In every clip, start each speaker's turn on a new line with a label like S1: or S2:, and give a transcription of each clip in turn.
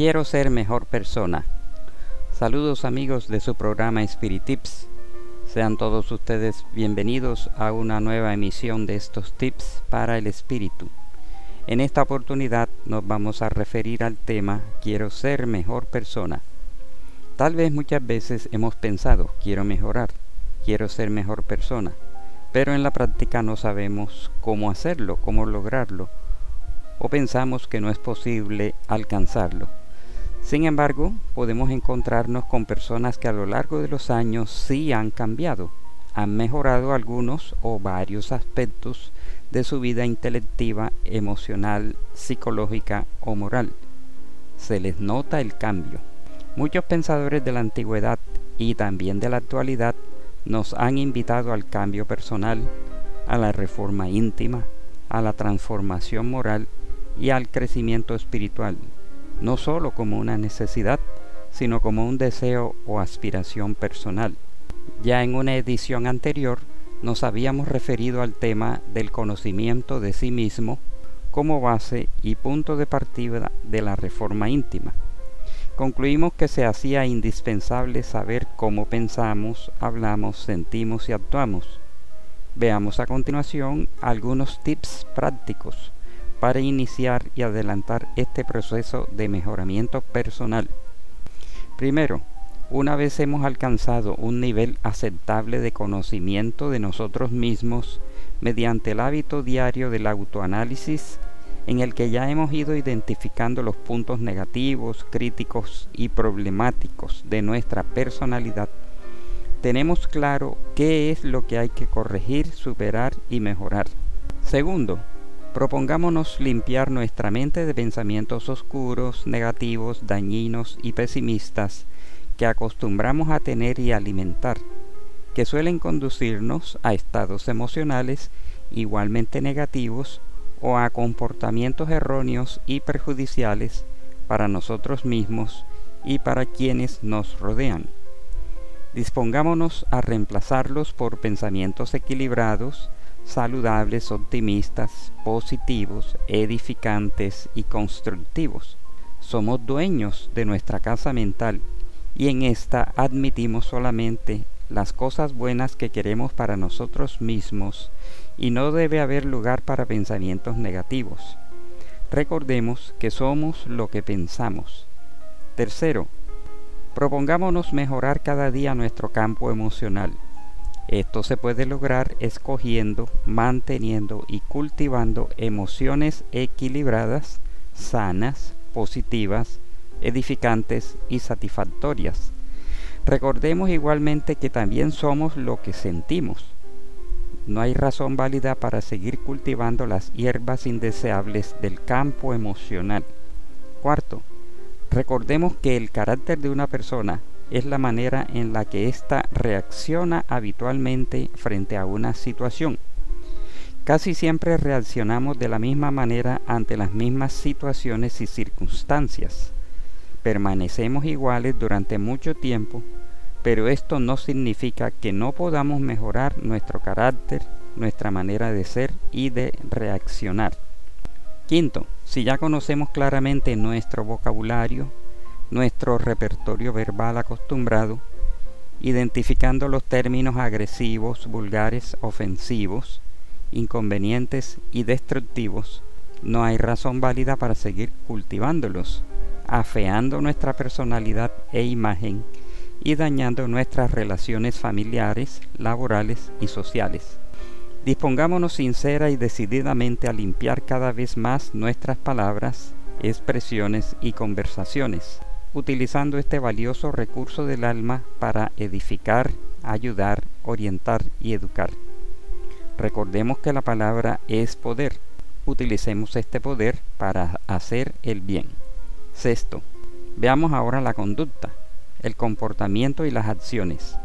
S1: Quiero ser mejor persona. Saludos amigos de su programa Spirit Tips. Sean todos ustedes bienvenidos a una nueva emisión de estos tips para el espíritu. En esta oportunidad nos vamos a referir al tema Quiero ser mejor persona. Tal vez muchas veces hemos pensado, quiero mejorar, quiero ser mejor persona, pero en la práctica no sabemos cómo hacerlo, cómo lograrlo, o pensamos que no es posible alcanzarlo. Sin embargo, podemos encontrarnos con personas que a lo largo de los años sí han cambiado, han mejorado algunos o varios aspectos de su vida intelectiva, emocional, psicológica o moral. Se les nota el cambio. Muchos pensadores de la antigüedad y también de la actualidad nos han invitado al cambio personal, a la reforma íntima, a la transformación moral y al crecimiento espiritual no sólo como una necesidad, sino como un deseo o aspiración personal. Ya en una edición anterior nos habíamos referido al tema del conocimiento de sí mismo como base y punto de partida de la reforma íntima. Concluimos que se hacía indispensable saber cómo pensamos, hablamos, sentimos y actuamos. Veamos a continuación algunos tips prácticos para iniciar y adelantar este proceso de mejoramiento personal. Primero, una vez hemos alcanzado un nivel aceptable de conocimiento de nosotros mismos mediante el hábito diario del autoanálisis, en el que ya hemos ido identificando los puntos negativos, críticos y problemáticos de nuestra personalidad, tenemos claro qué es lo que hay que corregir, superar y mejorar. Segundo, Propongámonos limpiar nuestra mente de pensamientos oscuros, negativos, dañinos y pesimistas que acostumbramos a tener y alimentar, que suelen conducirnos a estados emocionales igualmente negativos o a comportamientos erróneos y perjudiciales para nosotros mismos y para quienes nos rodean. Dispongámonos a reemplazarlos por pensamientos equilibrados, saludables, optimistas, positivos, edificantes y constructivos. Somos dueños de nuestra casa mental y en esta admitimos solamente las cosas buenas que queremos para nosotros mismos y no debe haber lugar para pensamientos negativos. Recordemos que somos lo que pensamos. Tercero, propongámonos mejorar cada día nuestro campo emocional. Esto se puede lograr escogiendo, manteniendo y cultivando emociones equilibradas, sanas, positivas, edificantes y satisfactorias. Recordemos igualmente que también somos lo que sentimos. No hay razón válida para seguir cultivando las hierbas indeseables del campo emocional. Cuarto, recordemos que el carácter de una persona es la manera en la que ésta reacciona habitualmente frente a una situación. Casi siempre reaccionamos de la misma manera ante las mismas situaciones y circunstancias. Permanecemos iguales durante mucho tiempo, pero esto no significa que no podamos mejorar nuestro carácter, nuestra manera de ser y de reaccionar. Quinto, si ya conocemos claramente nuestro vocabulario, nuestro repertorio verbal acostumbrado, identificando los términos agresivos, vulgares, ofensivos, inconvenientes y destructivos, no hay razón válida para seguir cultivándolos, afeando nuestra personalidad e imagen y dañando nuestras relaciones familiares, laborales y sociales. Dispongámonos sincera y decididamente a limpiar cada vez más nuestras palabras, expresiones y conversaciones utilizando este valioso recurso del alma para edificar, ayudar, orientar y educar. Recordemos que la palabra es poder. Utilicemos este poder para hacer el bien. Sexto, veamos ahora la conducta, el comportamiento y las acciones,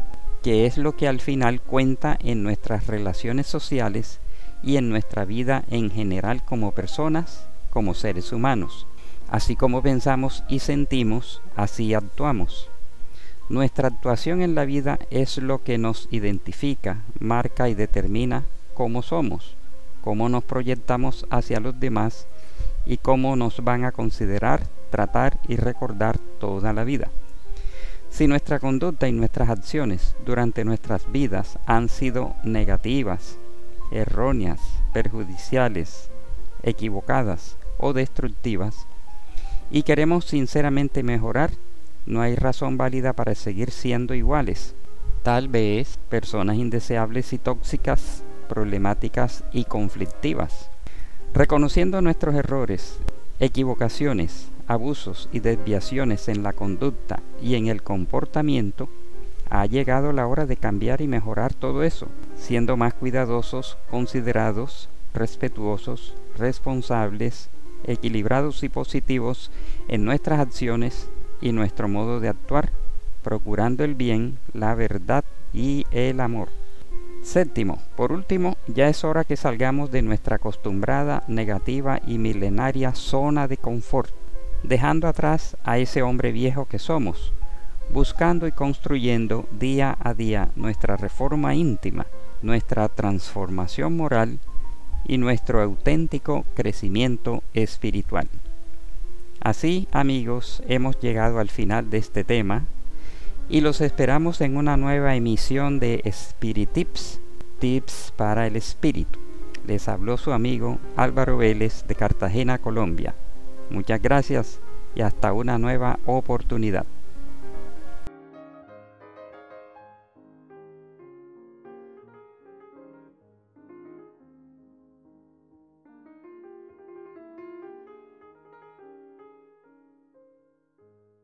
S1: que es lo que al final cuenta en nuestras relaciones sociales y en nuestra vida en general como personas, como seres humanos. Así como pensamos y sentimos, así actuamos. Nuestra actuación en la vida es lo que nos identifica, marca y determina cómo somos, cómo nos proyectamos hacia los demás y cómo nos van a considerar tratar y recordar toda la vida. Si nuestra conducta y nuestras acciones durante nuestras vidas han sido negativas, erróneas, perjudiciales, equivocadas o destructivas, y queremos sinceramente mejorar, no hay razón válida para seguir siendo iguales. Tal vez personas indeseables y tóxicas, problemáticas y conflictivas. Reconociendo nuestros errores, equivocaciones, abusos y desviaciones en la conducta y en el comportamiento, ha llegado la hora de cambiar y mejorar todo eso, siendo más cuidadosos, considerados, respetuosos, responsables, equilibrados y positivos en nuestras acciones y nuestro modo de actuar, procurando el bien, la verdad y el amor. Séptimo, por último, ya es hora que salgamos de nuestra acostumbrada, negativa y milenaria zona de confort, dejando atrás a ese hombre viejo que somos, buscando y construyendo día a día nuestra reforma íntima, nuestra transformación moral y nuestro auténtico crecimiento espiritual. Así, amigos, hemos llegado al final de este tema y los esperamos en una nueva emisión de Tips, Tips para el Espíritu. Les habló su amigo Álvaro Vélez de Cartagena, Colombia. Muchas gracias y hasta una nueva oportunidad.